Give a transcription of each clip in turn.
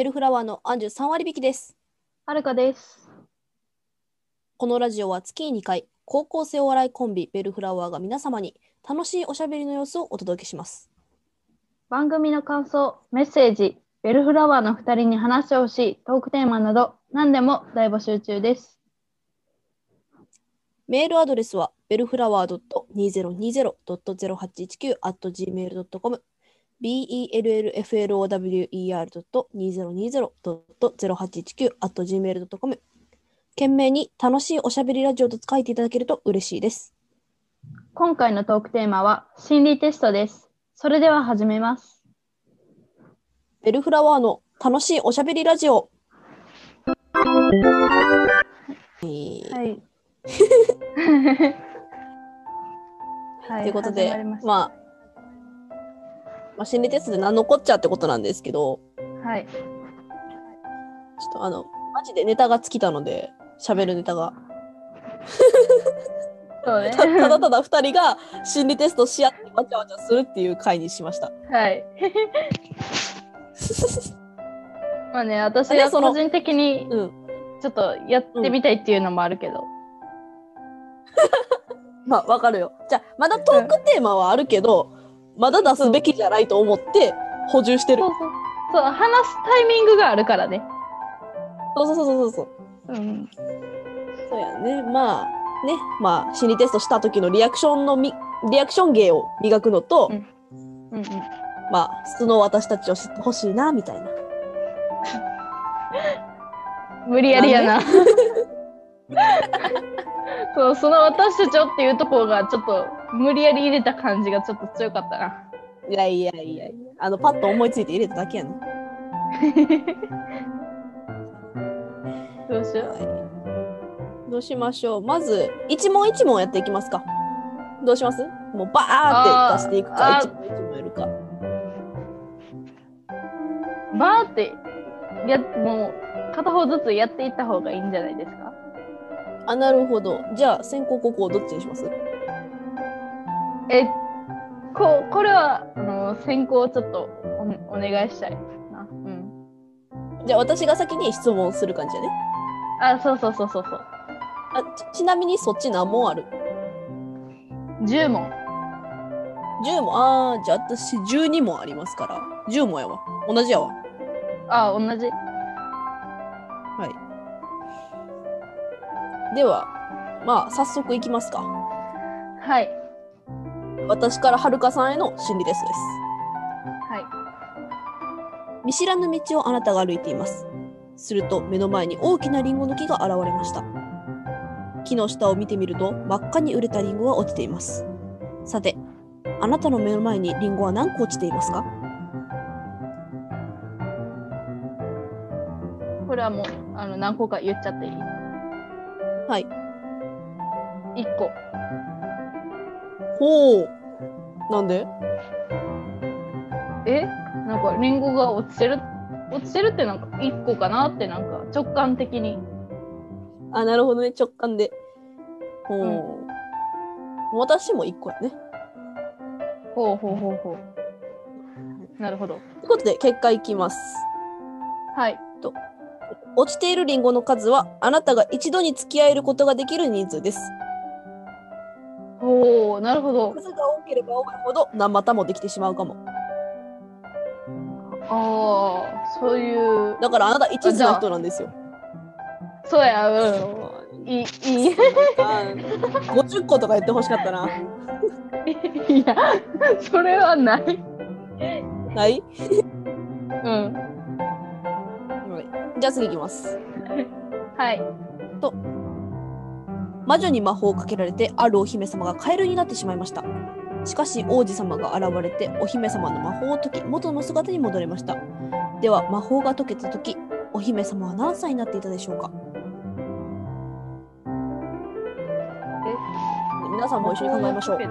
ベルフラワーのアンジュ3割引きです。はるかです。このラジオは月に2回、高校生お笑いコンビベルフラワーが皆様に楽しいおしゃべりの様子をお届けします。番組の感想、メッセージ、ベルフラワーの2人に話してほしいトークテーマなど、何でも大募集中です。メールアドレスはベルフラワー .2020.0819.gmail.com bellflower.2020.0819.gmail.com 懸命に楽しいおしゃべりラジオと書いていただけると嬉しいです。今回のトークテーマは心理テストです。それでは始めます。ベルフラワーの楽しいおしゃべりラジオ。えーはい。はということで、始ままあ、まあ、心理テストで何のこっちゃってことなんですけど、はい。ちょっとあの、マジでネタが尽きたので、喋るネタが。そうね。たただただ二人が心理テストし合ってわちゃわちゃするっていう回にしました。はい。まあね、私は個人的にうん。ちょっとやってみたいっていうのもあるけど。まあ、わかるよ。じゃあ、まだトークテーマはあるけど、まだ出すべきじゃないと思って補充してるそう。そう。そう、話すタイミングがあるからね。そうそうそうそうそう。うん。そうやね。まあ、ね。まあ、心理テストした時のリアクションのみ、リアクション芸を磨くのと、うんうんうん。まあ、素の私たちを知ってほしいな、みたいな。無理やりやな。そう、その私たちをっていうところがちょっと無理やり入れた感じがちょっと強かったな。いやいやいやいや。あの、パッと思いついて入れただけやね。どうしよう。はい。どうしましょう。まず、一問一問やっていきますか。どうします？もうバーって出していくか、一問一問やるか。バーって、や、もう片方ずつやっていった方がいいんじゃないですか？あ、なるほど。じゃあ、先行後攻どっちにします？え、こう、これは、あの、先行ちょっとおお願いしたいな。うん。じゃあ、私が先に質問する感じやね。あ、そうそうそうそうそう。あちちなみにそっち何問ある？10問。?10 問。あー、じゃあ私12問ありますから。10問やわ。同じやわ。あ、同じ。はい。では、まあ、早速いきますか。はい。私からはるかさんへの心理テストです。はい。見知らぬ道をあなたが歩いています。すると目の前に大きなリンゴの木が現れました。木の下を見てみると真っ赤に熟れたリンゴが落ちています。さて、あなたの目の前にリンゴは何個落ちていますか？これはもう、あの、何個か言っちゃっていい？はい。?1 個。ほう。なんで？え？なんかリンゴが落ちてる？落ちてるってなんか1個かなってなんか直感的にあ、なるほどね。直感で。ほう。うん私も1個やね。ほうほうほうほうなるほどということで、結果いきます。はい落ちているリンゴの数は、あなたが一度に付き合えることができる人数です。ほうなるほど数が多ければ多いほど何股もできてしまうかも。ああそういうだからあなた一途な人なんですよ。そうやうんいいいい 50個とか言ってほしかったな。いやそれはないはい、うんじゃあ次いきます。はい魔女に魔法をかけられてあるお姫様がカエルになってしまいました。しかし王子様が現れてお姫様の魔法を解き元の姿に戻れました。では魔法が解けた時お姫様は何歳になっていたでしょうか？皆さんも一緒に考えましょう。魔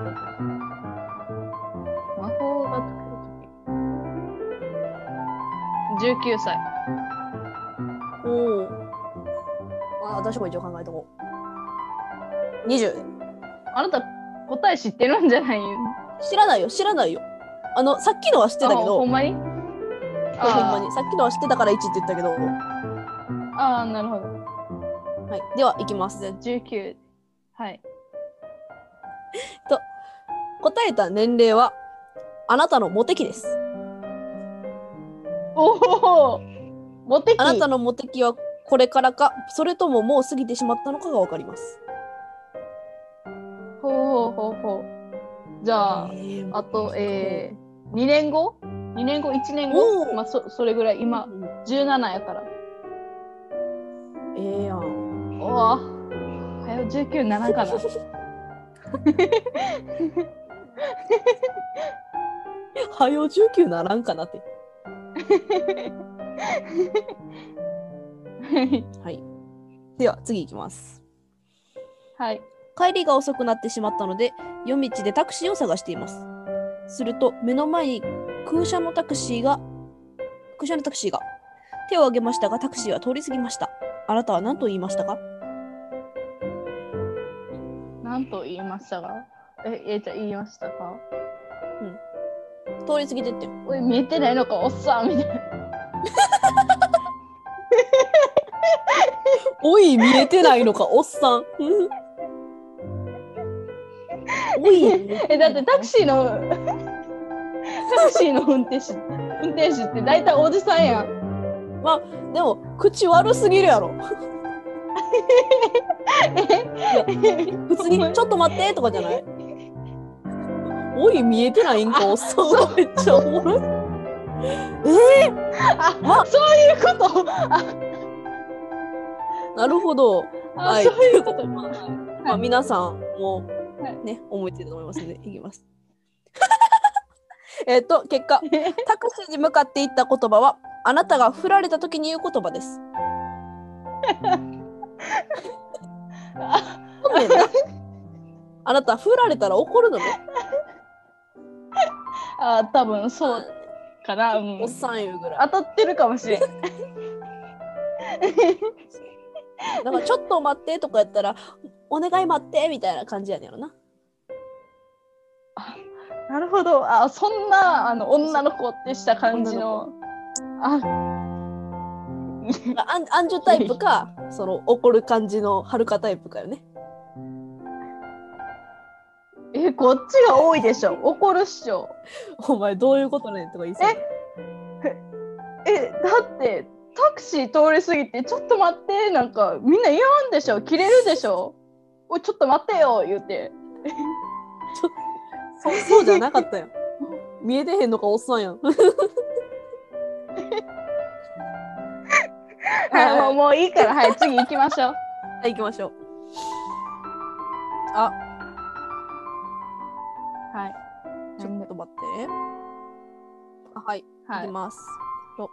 法が解けるとき19歳おお。あ私も一応考えとこう。20。あなた答え知ってるんじゃない知らないよ、知らないよ。あの、さっきのは知ってたけあほどん、まに？ほんまに。さっきのは知ってたから1って言ったけど。はああ、なるほど。い。では、いきますじ。ゃあ19。はい。答えた年齢は、あなたのモテ期です。おおモテ期あなたのモテ期はこれからか、それとももう過ぎてしまったのかがわかります。ほうほうほうほう。じゃあ、ーあと、えー、2年後 ?2 年後 ?1 年後？まあ、そ、それぐらい。今う、ん17やから。ええやん。おおはよ19ならんかな。はよ19ならんかなって。はい。では、次いきます。はい。帰りが遅くなってしまったので、夜道でタクシーを探しています。すると、目の前に空車のタクシーが、空車のタクシーが、手を挙げましたが、タクシーは通り過ぎました。あなたは何と言いましたか？なんと言いましたがえ、えー、じゃあ言いましたか？通り過ぎてって。おい、見えてないのか、おっさんみたいな。おい、見えてないのか、おっさん。おい。え、だってタクシーの、タクシーの運転手、運転手って大体おじさんやん。でも、口悪すぎるやろ。普通に、ちょっと待ってとかじゃないおい、見えてないんか、おっさんがめっちゃおもろい。あ、まそういうことあ、なるほど。あはいそういうこと。まあ、まあ、皆さんもはいね、思いついたと思いますので、いきます。えっと、結果、タクシーに向かっていった言葉は、あなたが振られた時に言う言葉です。あなた振られたら怒るのね。あ、多分そうかな。うんおっさん言うぐらい。当たってるかもしれん。だからちょっと待ってとかやったら、お願い待ってみたいな感じやねんやろな。なるほど。あ、そんな、あの、女の子ってした感じの。あ、アンアンジュタイプか、その怒る感じのはるかタイプかよね。え、こっちが多いでしょ。怒るっしょ。お前どういうことねんとか言いそう。え、だって、タクシー通り過ぎて、ちょっと待って、なんか、みんな言わんでしょ。切れるでしょ。おい、ちょっと待ってよ、言うて。そそうじゃなかったよ。見えてへんのかおっさんやん。はい、もう、もういいから、はい、次行きましょう。はい、行きましょう。あ、はい。ちょっと待って。あはい、はい行き。ます。と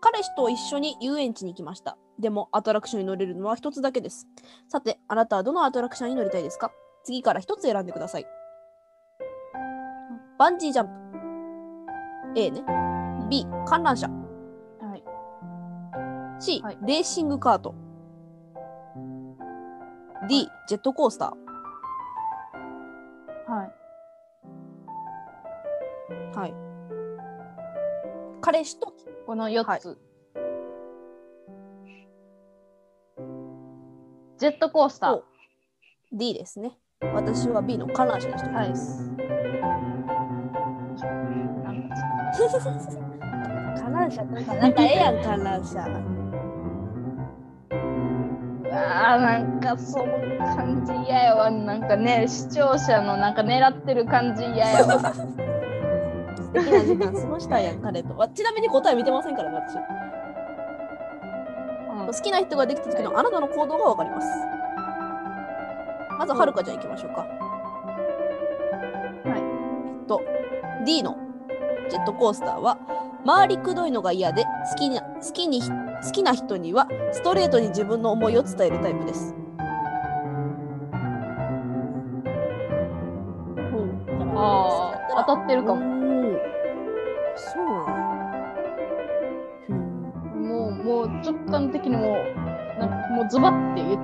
彼氏と一緒に遊園地に行きました。でも、アトラクションに乗れるのは一つだけです。さて、あなたはどのアトラクションに乗りたいですか？次から一つ選んでください。バンジージャンプ。A ね。B、観覧車。はい。C、はいレーシングカート。D、ジェットコースタはい。ー。はい。彼氏とこの4つ。ジェットコースターお。D ですね。私は B の観覧車にしてます。なんか観覧車ってなんかええやん、観覧車。うわーなんかその感じ嫌やわ。なんかね、視聴者のなんか狙ってる感じ嫌やわ。素敵な時間過ごしたいやん、彼と。わちなみに答え見てませんからね、私。好きな人ができた時のあなたの行動がわかります。まずはるかちゃん行きましょうか。はい。えっと、D のジェットコースターは、回りくどいのが嫌で、好きな、好きに、好きな人にはストレートに自分の思いを伝えるタイプです。ああ、当たってるかも。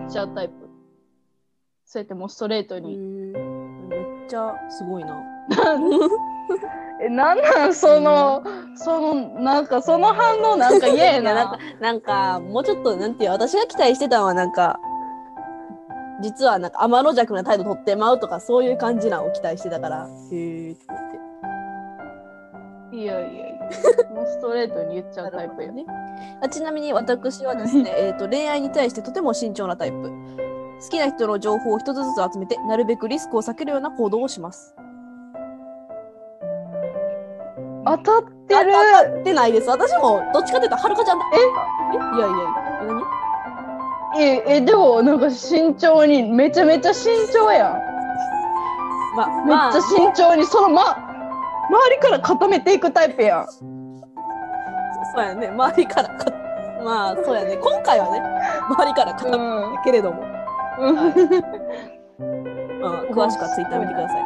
っちゃうタイプ。そうやってもうストレートうに。んめっちゃすごいな。え、なんなん？その、その、なんかその反応なんか嫌やいやなんかな。なんかもうちょっとなんていう私が期待してたのはなんか実はなんか天の弱な態度取ってまうとかそういう感じなのを期待してたからへえって思って。いやいやいや、もうストレートに言っちゃうタイプや。ね、あちなみに私はですね、えー、と恋愛に対してとても慎重なタイプ。好きな人の情報を一つずつ集めてなるべくリスクを避けるような行動をします。当たってる。あ当たってないです。私もどっちかというとはるかちゃんだ。え？え？いやいやいやえ何？え、え、でもなんか慎重に、めちゃめちゃ慎重やん。まめっまあちゃ慎重に、そのま、周りから固めていくタイプやん。そうやね周りからかまあそうやね今回はね周りから固めん。たけれども、うん。はい。まあ、詳しくはツイッター見てください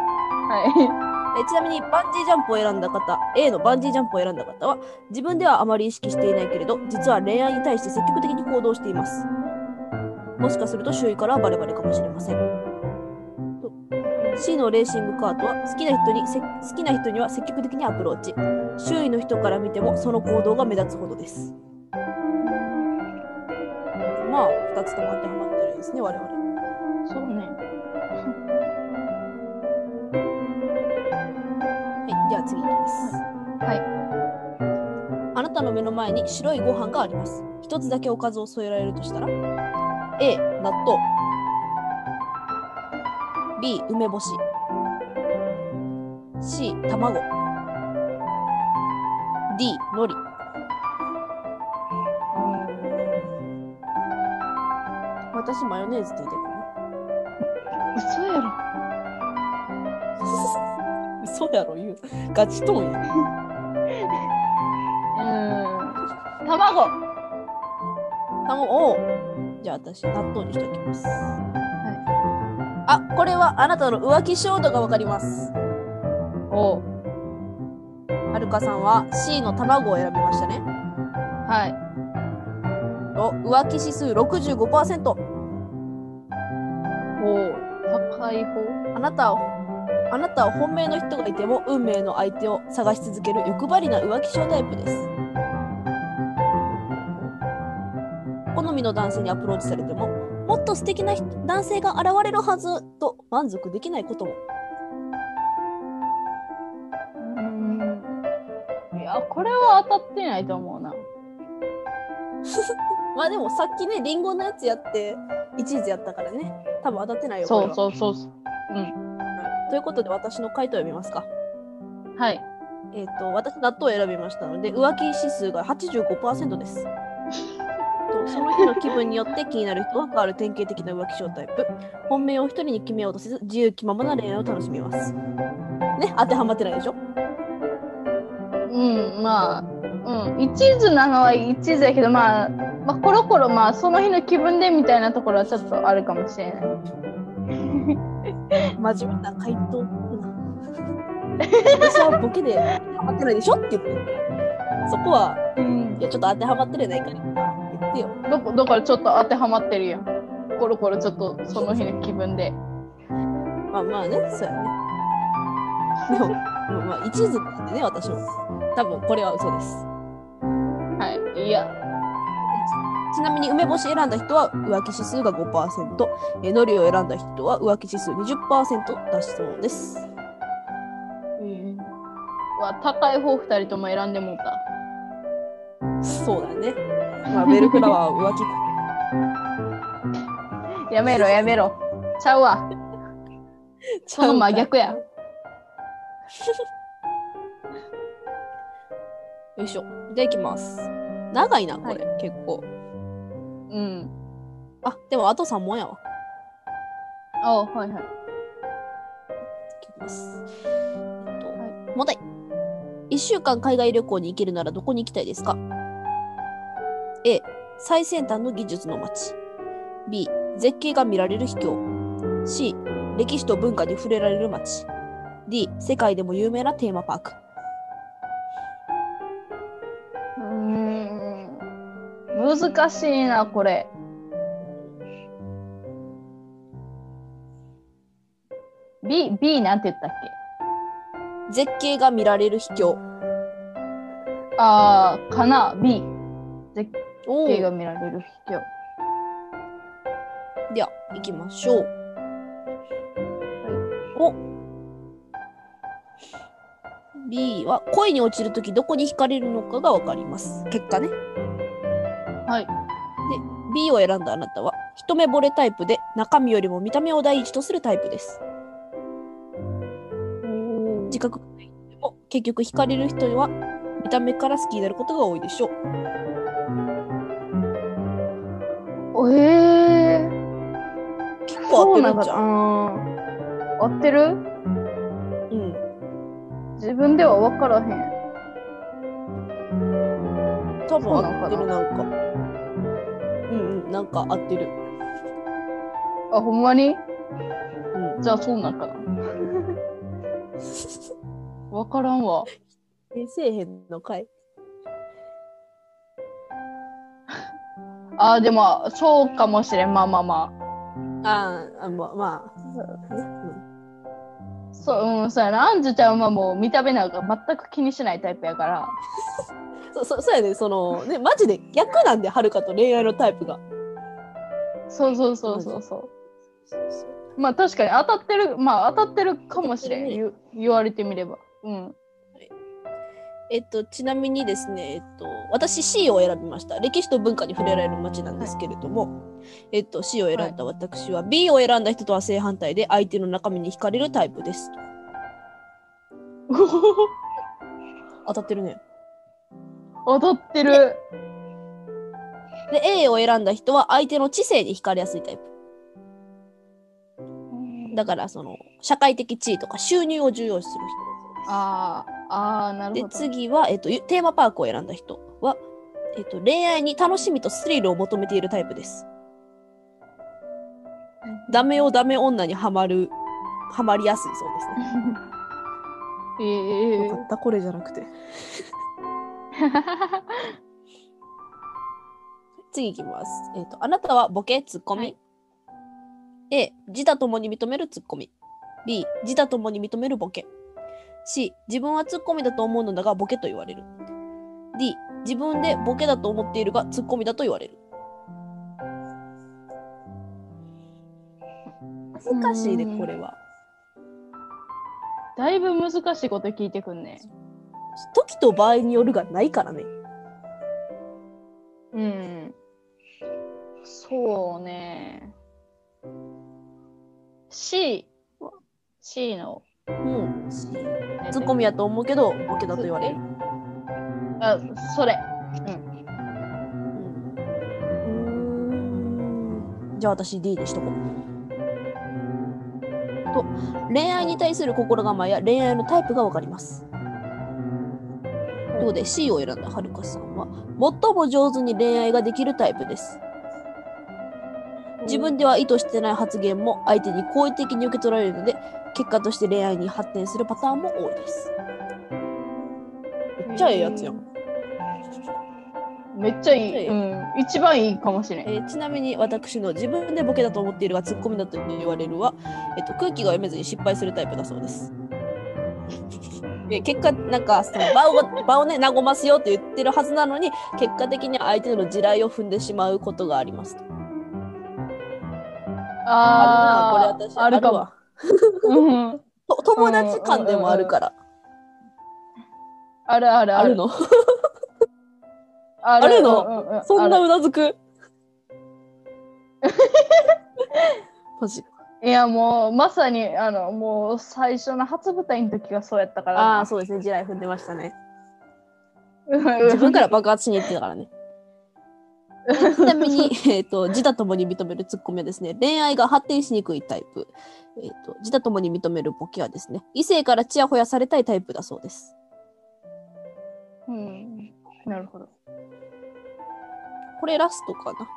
えちなみにバンジージャンプを選んだ方 A のバンジージャンプを選んだ方は自分ではあまり意識していないけれど実は恋愛に対して積極的に行動していますもしかすると周囲からはバレバレかもしれませんと C のレーシングカートは好きな人にせ好きな人には積極的にアプローチ周囲の人から見てもその行動が目立つほどですまあ2つとも当てはまってるんですね我々そうね。はい、では次いきます。はい。あなたの目の前に白いご飯があります。一つだけおかずを添えられるとしたら？A、納豆 B、梅干し。C、卵。D、海苔。私マヨネーズって言って嘘やろ。る嘘やろ言う。ガチトーンや。うん。卵。卵をじゃあ私納豆にしておきますあこれはあなたの浮気衝動がわかります。お。はるかさんは C の卵を選びましたね。はい。お浮気指数65%お高い方。あなたをあなたは本命の人がいても運命の相手を探し続ける欲張りな浮気症タイプです。好みの男性にアプローチされてももっと素敵な人男性が現れるはずと満足できないこともうん。いや、これは当たってないと思うな。まあでもさっきねリンゴのやつやって一途やったからね多分当たってないよそうこそうそうそう。うん。ということで私の回答を読みますかはい。えっ、と私納豆を選びましたので浮気指数が85%ですとその日の気分によって気になる人は変わる典型的な浮気症タイプ本命を一人に決めようとせず自由気ままな恋愛を楽しみますね当てはまってないでしょ？うん、まあ、うん。一途なのは一途やけど、まあ、まあ、コロコロ、まあ、その日の気分でみたいなところはちょっとあるかもしれない。真面目な回答私はボケで当てはまってないでしょ？って言ってるからそこはうんい。やちょっと当てはまってるやないかい言ってよだだからちょっと当てはまってるやん。コロコロちょっとその日の気分で。まあまあねそうやねでもまあまあ一途なんでね私も多分これは嘘ですはい。いや。ちなみに梅干し選んだ人は浮気指数が5%、え苔を選んだ人は浮気指数20%だそうです。うん。わ、高い方二人とも選んでもうた。そうだね。まあ、ベルフラは浮気。やめろやめろ。ちゃうわ。その真逆や。よいしょ。じゃあいきます。長いな、これ、は結構。うん。あ、でもあと3問やわ。あはいはい。いきます。えっと、は問題。1週間海外旅行に行けるならどこに行きたいですか？?A、最先端の技術の街。B、絶景が見られる秘境。C、歴史と文化に触れられる街。D、世界でも有名なテーマパーク。うーん。難しいな、これ。B、B なんて言ったっけ？絶景が見られる秘境。あー、かな ?B。絶お景が見られる。では、行きましょう。お B は恋に落ちるときどこに惹かれるのかがわかります。結果ね。はい。B を選んだあなたは一目惚れタイプで中身よりも見た目を第一とするタイプです。自覚がない人でも結局惹かれる人には見た目から好きになることが多いでしょう。構合ってるんじゃん。そうなん。合ってる？うん。自分では分からへん。多分合ってるなんか。うんうん、なんか合ってる。あ、ほんまに？うん。じゃあそうなんかな。分からんわ。え、せえへんのかい？あ、でも、そうかもしれん。まあまあまあーあ、まあ、まあ。ねあ。そう、うん、そうやな。アンジュちゃんはもう見た目なんか全く気にしないタイプやから。うん、そそそうやね、その、ね、マジで逆なんで、はるかと恋愛のタイプが。そうそうそうそうそう。まあ確かに当たってる、まあ当たってるかもしれん。言言われてみれば。うん。えっと、ちなみにですね、えっと、私 C を選びました。歴史と文化に触れられる街なんですけれども、えっと、C を選んだ私は、B を選んだ人とは正反対で、相手の中身に惹かれるタイプです。当たってるね。当たってる。で、A を選んだ人は、相手の知性に惹かれやすいタイプ。だから、その、社会的地位とか収入を重要視する人。ああ、ああ、なるでほど。次は、えっと、ゆテーマパークを選んだ人は、えっと、恋愛に楽しみとスリルを求めているタイプです。ダメをダメ女にはまる、はまりやすいそうですね。ええよかった、これじゃなくて。次いきます。えっ、と、あなたはボケ、ツッコミ。はい A、自他ともに認めるツッコミ。B、自他ともに認めるボケ。C、自分はツッコミだと思うのだがボケと言われる。D、自分でボケだと思っているがツッコミだと言われる。難しいね、うんこれは。だいぶ難しいこと聞いてくんね。時と場合によるがないからね。うん。そうね。C。C の。うん。ツッコミやと思うけど、ボケだと言われる。あ、それ。うんじゃあ私 D でしとこう。と恋愛に対する心構えや恋愛のタイプがわかります。ということで C を選んだはるかさんは最も上手に恋愛ができるタイプです。自分では意図してない発言も相手に好意的に受け取られるので結果として恋愛に発展するパターンも多いです。めっちゃええやつやん。めっちゃいい。うん。一番いいかもしれん。えーちなみに私の自分でボケだと思っているがツッコミだと言われるは、えっと、空気が読めずに失敗するタイプだそうです。で結果なんかその場を 場をね和ますよって言ってるはずなのに結果的に相手の地雷を踏んでしまうことがありますと。ああるなこれ私あるかも。わうん。と友達間でもあるから。あるあるある。の？ああるの？うんうんうんそんなうなずく？マジいやもうまさにあのもう最初の初舞台の時がそうやったからああそうですね地雷踏んでましたね。自 自分から爆発しに行ってたからね。ちなみに、えー、と自他ともに認めるツッコミはですね恋愛が発展しにくいタイプ、えー、と自他ともに認めるボケはですね異性からチヤホヤされたいタイプだそうです。うん。なるほど。これラストかな？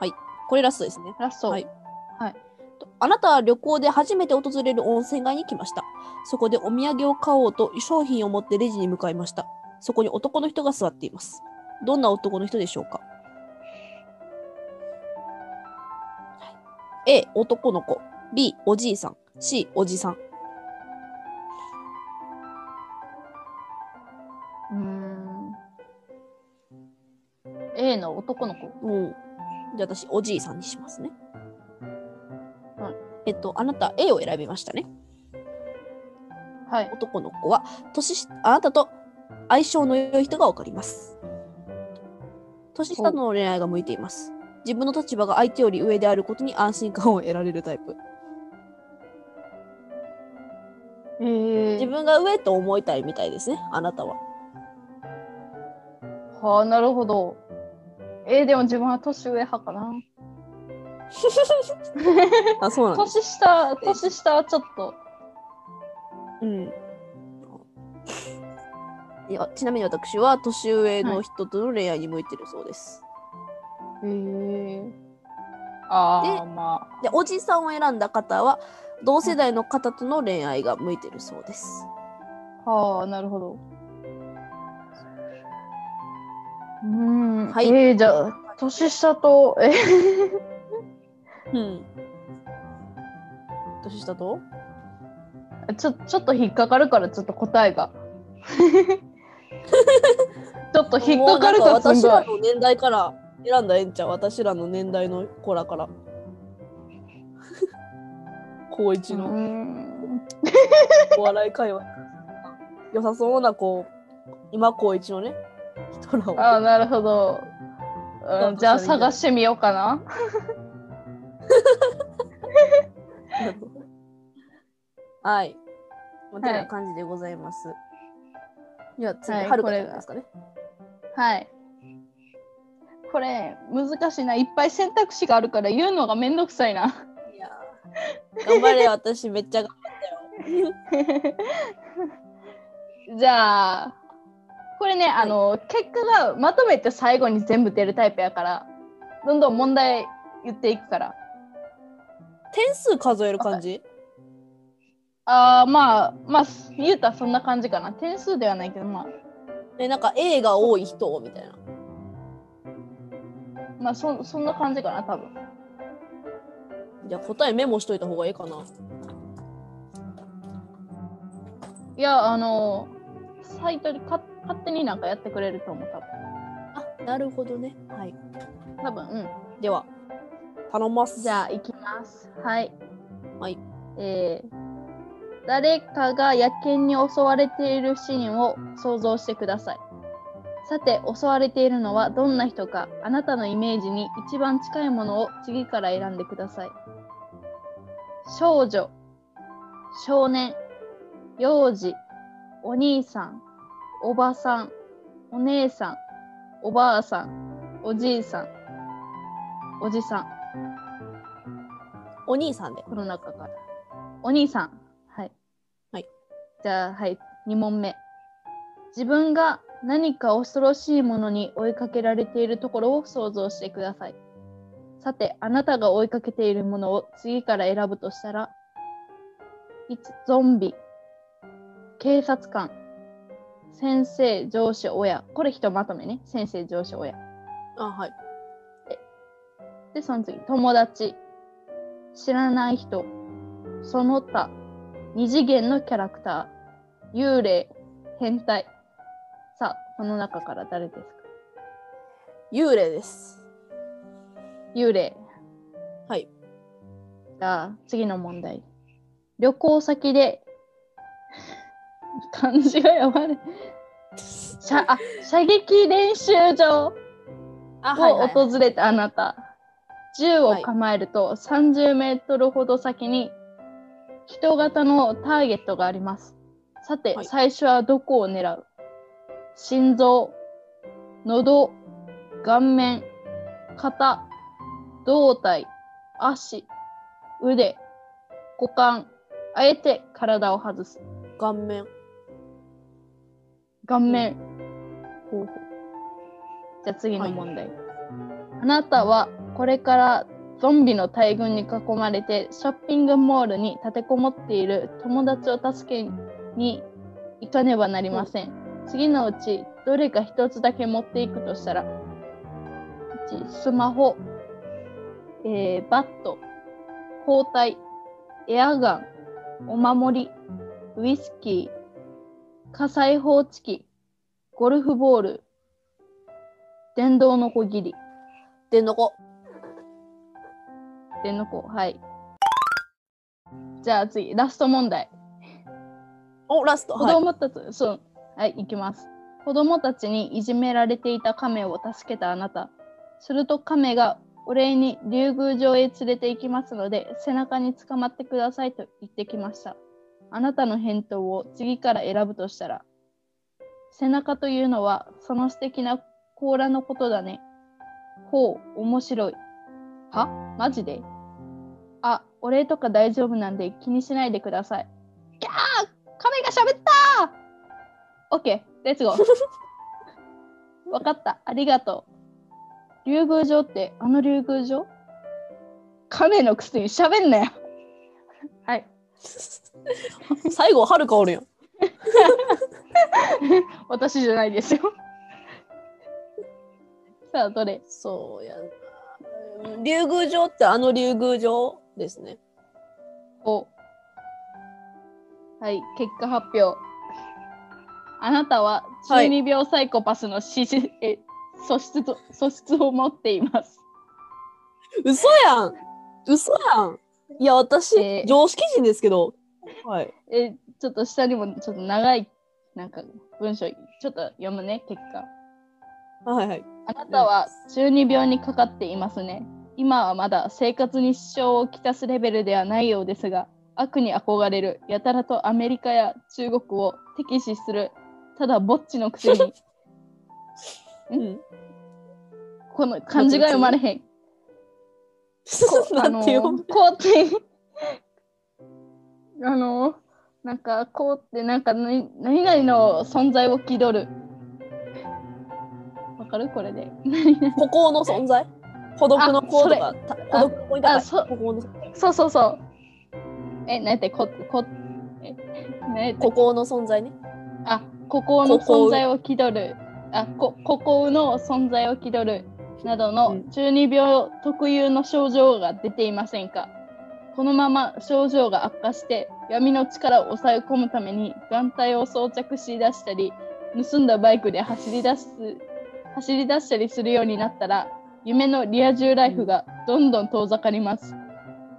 はい。これラストですね。ラスト。はい。はい。とあなたは旅行で初めて訪れる温泉街に来ました。そこでお土産を買おうと商品を持ってレジに向かいました。そこに男の人が座っています。どんな男の人でしょうか？A 男の子 B おじいさん C、おじさん。うーん。A の男の子。うん。じゃあ私、おじいさんにしますね。はい。えっと、あなた A を選びましたね。はい。男の子は、年しあなたと相性の良い人がわかります。年下との恋愛が向いています。自分の立場が相手より上であることに安心感を得られるタイプ。えー、自分が上と思いたいみたいですね、あなたは。はあ、なるほど。えー、でも自分は年上派かな。あ、そうな。年下、年下はちょっと。うん。いやちなみに私は年上の人との恋愛に向いてるそうです。へえ。ああ、まで、おじさんを選んだ方は同世代の方との恋愛が向いてるそうです。あ。はあ、なるほど。うーん。はいえー、じゃあ、年下と、えうん。年下と？ちょ、ちょっと引っかかるから、ちょっと答えが。ちょっと引っかかるから、すんごい。らの年代から選んだらええんちゃう私らの年代の子らから。高一のん。お笑い会話。良さそうな子、今高一のね、人らを。ああ、なるほど。うん、じゃあ、探してみようかな。はい。まあ、ない感じでございます。では次、はいはるかこれがちゃんですかね。はい。これ、難しいな。いっぱい選択肢があるから言うのがめんどくさいな。いやー頑張れよ、私めっちゃ頑張ったよ。じゃあ、これね、あの、結果がまとめて最後に全部出るタイプやから、どんどん問題言っていくから。点数数える感じ？ああ、まあ、まあ、言うたらそんな感じかな。点数ではないけど、まあ、え、なんか A が多い人みたいな。まあそ、そんな感じかな、多分。じゃあ答えメモしといた方がいいかな。いや、あの、サイトにか勝手になんかやってくれると思う、多分。あ、なるほどね。はい。多分、うん。では、頼ます。じゃあ、行きます。はい。はい。えー、誰かが野犬に襲われているシーンを想像してください。さて、襲われているのはどんな人か、あなたのイメージに一番近いものを次から選んでください。少女、少年、幼児、お兄さん、おばさん、お姉さん、おばあさん、おじいさん、おじさん。お兄さんで。この中から。お兄さん。はい。はい。じゃあ、はい。2問目。自分が何か恐ろしいものに追いかけられているところを想像してください。さて、あなたが追いかけているものを次から選ぶとしたら、1、ゾンビ、警察官、先生、上司、親。これひとまとめね。先生、上司、親。あ、はい。で、その次、友達、知らない人、その他、二次元のキャラクター、幽霊、変態。さあ、この中から誰ですか？幽霊です。幽霊。はい。じゃあ、次の問題。旅行先で、漢字がやばい。しゃあ射撃練習場あ、を訪れたあなた、銃を構えると30メートルほど先に人型のターゲットがあります。さて、はい最初はどこを狙う？心臓、喉、顔面、肩、胴体、足、腕、股間、あえて体を外す。顔面。顔面。ほうほうじゃあ次の問題。あなたはこれからゾンビの大群に囲まれてショッピングモールに立てこもっている友達を助けに行かねばなりません。次のうちどれか一つだけ持っていくとしたら、1スマホ、えーバット、包帯、エアガン、お守り、ウイスキー、火災報知器、ゴルフボール、電動のこぎり、でんのこ。電のこ、はい。じゃあ次、ラスト問題。お、ラスト。子はい。供たち、そう、はい、いきます。子供たちにいじめられていた亀を助けたあなた。すると亀がお礼に竜宮城へ連れて行きますので、背中につかまってくださいと言ってきました。あなたの返答を次から選ぶとしたら、背中というのはその素敵な甲羅のことだね。ほう、面白い。は？マジで？あ、お礼とか大丈夫なんで気にしないでください。キャー亀が喋ったオッケー、レッツゴー。わかった、ありがとう。竜宮城ってあの竜宮城？亀のくせに喋んなよ。はい。最後、はるかおるやん。私じゃないですよ。さあ、どれ？そうやな。竜宮城ってあの竜宮城ですね。お。はい、結果発表。あなたははい12秒サイコパスの資質、え素質と素質を持っています。嘘やん嘘やんいや、私、えー常識人ですけど。はい。え、ちょっと下にもちょっと長い、なんか文章、ちょっと読むね、結果。はいはい。あなたは中二病にかかっていますね。今はまだ生活に支障をきたすレベルではないようですが、悪に憧れる、やたらとアメリカや中国を敵視する、ただぼっちのくせに、うん。この漢字が読まれへん。なんて読むこうって、あの、なんか、こうって、なんか、何何々の存在を気取る。わかる？これで。孤高の存在？孤独の子とか、た孤独の子に高い。あそう孤高の存在そうそうそう。え、なんやって、こ、こ、え、なんやって？孤高の存在ね。あ、孤高の存在を気取る。あ、こ孤高の存在を気取る。などうのん中二病特有の症状が出ていませんか？このまま症状が悪化して闇の力を抑え込むために眼帯を装着しだしたり盗んだバイクで走り出す走り出したりするようになったら夢のリア充ライフがどんどん遠ざかります。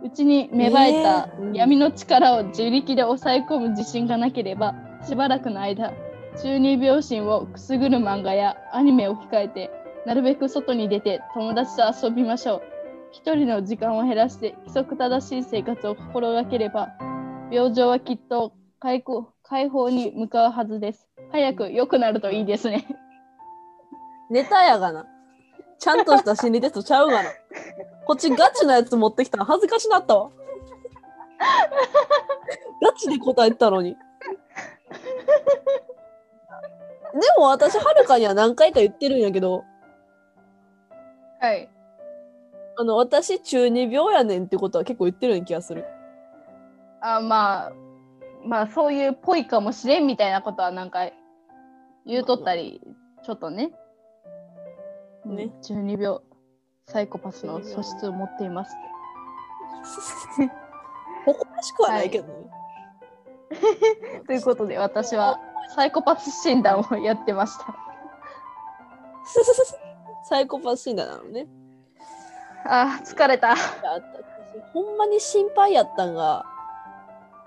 うちに芽生えた闇の力を自力で抑え込む自信がなければしばらくの間中二病心をくすぐる漫画やアニメを控えてなるべく外に出て友達と遊びましょう一人の時間を減らして規則正しい生活を心がければ病状はきっと解放解放に向かうはずです早く良くなるといいですねネタやがな。ちゃんとした心理テストちゃうがな。こっちガチなやつ持ってきたら恥ずかしなったわ。ガチで答えてたのに。でも私、はるかには何回か言ってるんやけど、はい。あの、私、中二病やねんってことは結構言ってるような気がする。あまあまあそういうぽいかもしれんみたいなことはなんか言うとったりちょっとね。ね。うん中二病サイコパスの素質を持っています。誇らしくはないけどね。ということで私はサイコパス診断をやってました サイコパス診断なのね。あー疲れたほんまに心配やったんが、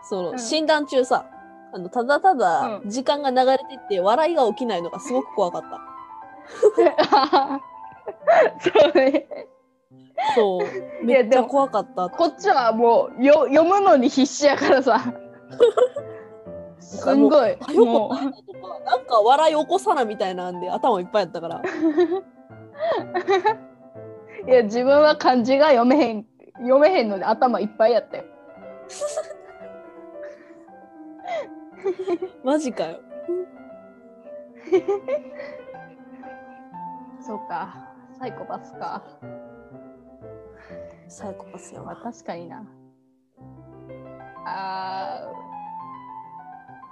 その、うん診断中さ、あの、ただただうん時間が流れてって笑いが起きないのがすごく怖かった。そうねそう。いめっちゃ怖かった。こっちはもうよ読むのに必死やからさすんごいなんか笑い起こさなみたいなんで頭いっぱいやったから。ういや自分は漢字が読めへん読めへんので頭いっぱいやったよマジかよ。そうかサイコパスかサイコパスやまあわ。確かになあ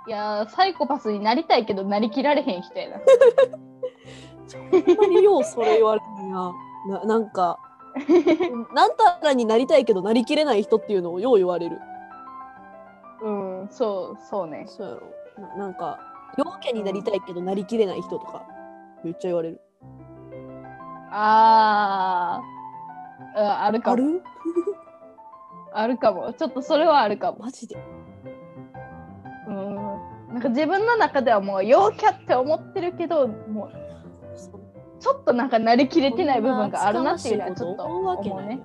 ーいやーサイコパスになりたいけどなりきられへん人やな ほんまにようそれ言われるんや。ななんか、なんたらになりたいけどなりきれない人っていうのをよう言われる。うん、そう、そうね。そうやろななんか陽キャになりたいけどなりきれない人とかめっちゃ言われるあー、うん、あるかも。ある？あるかも。ちょっとそれはあるかも。マジでうん。なんか自分の中ではもう陽キャって思ってるけど、もうそちょっとなんかなりきれてない部分があるなっていうのはちょっと思うね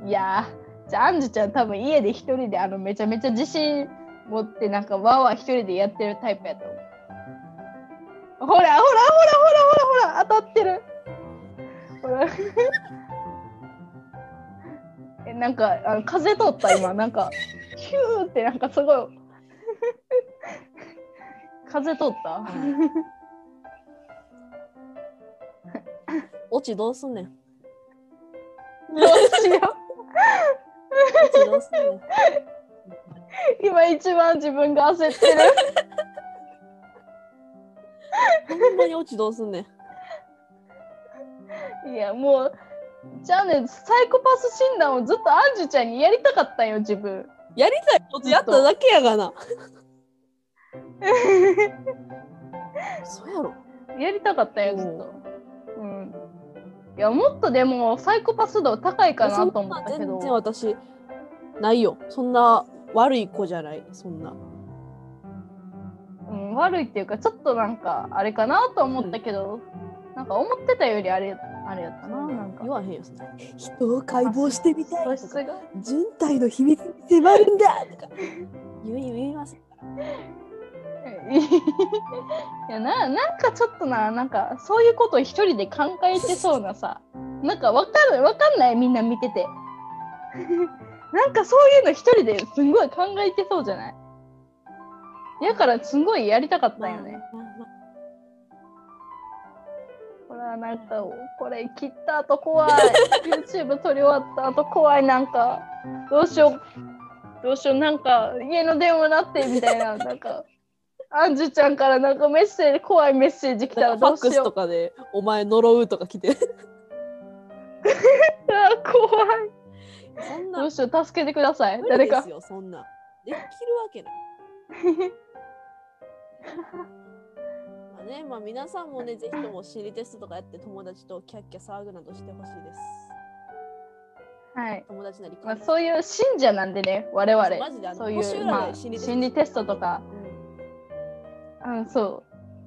な いやー、じゃあアンジュちゃん多分家で一人であのめちゃめちゃ自信持ってなんかわーわー一人でやってるタイプやと思う。ほらほらほらほらほらほら当たってる。ほら。えなんかあの風通った今なんかヒューってなんかすごい 風通った？オチどうすんねんどうしよう。オチどうすんねん今一番自分が焦ってる。ほんまにオチどうすんねんいやもうじゃあねサイコパス診断をずっとアンジュちゃんにやりたかったんよ自分。やりたいことやっただけやがな。そうやろ。やりたかったよずっと。うん。いやもっとでもサイコパス度高いかなと思ったけそんな全然ど。私ないよ。そんな悪い子じゃない。そんな。うん、悪いっていうかちょっとなんかあれかなと思ったけど、なんか思ってたよりあれあれやったななんか。言。わへんよそんな人を解剖してみたいと人体の秘密に迫るんだとか。言う言いません いやななんかちょっとななんかそういうことを一人で考えてそうなさ。なんかわかるわかんないみんな見てて。なんかそういうの一人ですんごい考えてそうじゃない？だからすんごいやりたかったんよね、あなんかこれ切った後怖い YouTube 撮り終わった後怖い。なんかどうしよう。どうしよう。なんか家の電話なってみたいな。なんか アンジュちゃんからなんかメッセージ怖いメッセージ来たらファックスどうしようとかで「お前呪う」とか来て。あ ー怖い。そんなどうしよう。助けてください。誰か。ですよそんな。できるわけない。ま あね。まあ皆さんもねぜひとも心理テストとかやって友達とキャッキャ騒ぐなどしてほしいです。はい。友達なりまあ、そういう信者なんでね我々。マジであのそういう、まあ、心理テスト。心理テストとか。うん。うんそ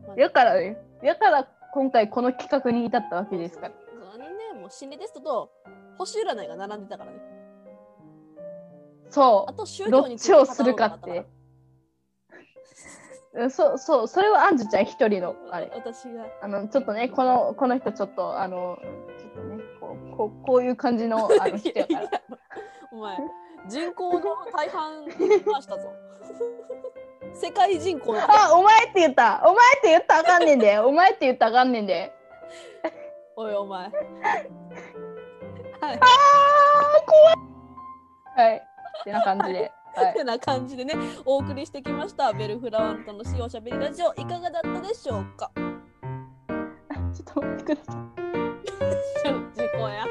まあうだからねだから今回この企画に至ったわけですから。あのねもう心理テストと星占いが並んでたからね。そあと宗教についちをするかって。うんそうそうそれはアンジュちゃん一人のあれ。私が。あのちょっとねこのこの人ちょっとあのちょっとねこうこうこういう感じのあの 人やから。お前人口の大半回したぞ。世界人口のあお前って言った。お前って言ったらあかんねんで。お前って言ったらあかんねんで。おいお前。は いあー怖い。はい。ってな感じではいて な感じでねお送りしてきましたベルフラワーの楽しいおしゃべりラジオいかがだったでしょうか？ちょっと待ってください事故や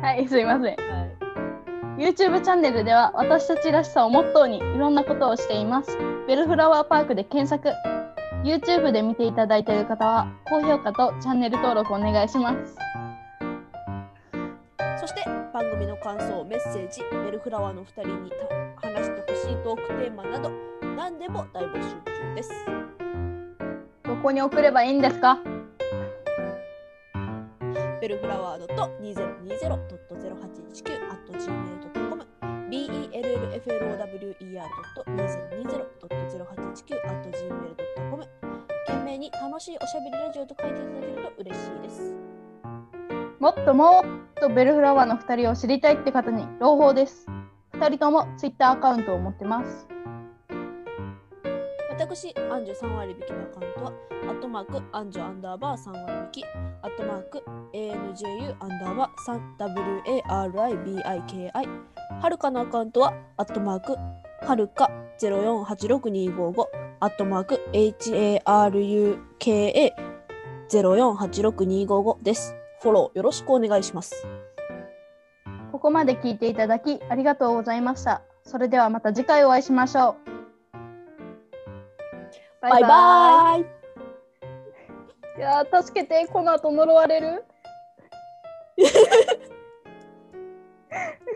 はい、すいません。はい YouTube チャンネルでは私たちらしさをモットーにいろんなことをしています。ベルフラワーパークで検索。YouTube で見ていただいている方は高評価とチャンネル登録お願いします。そして番組の感想メッセージベルフラワーの2人にた話してほしいトークテーマなど何でも大募集中です。どこに送ればいいんですか？ベルフラワー .2020.0819.gmail.com bellflower.2020.0819.gmail.com 懸命に楽しいおしゃべりラジオと書いていただけると嬉しいです。もっともっとベルフラワーの2人を知りたいって方に朗報です。2人とも Twitter アカウントを持ってます。私、アンジュ3割引きのアカウントは、アットマーク、アンジュアンダーバー3割引き、アットマーク、ANJU アンダーバー 3WARIBIKI、はるかのアカウントは、アットマーク、はるか0486255、アットマーク、HARUKA048625 です。フォローよろしくお願いします。ここまで聞いていただきありがとうございました。それではまた次回お会いしましょう。バイバイ。いやー助けてこの後呪われる？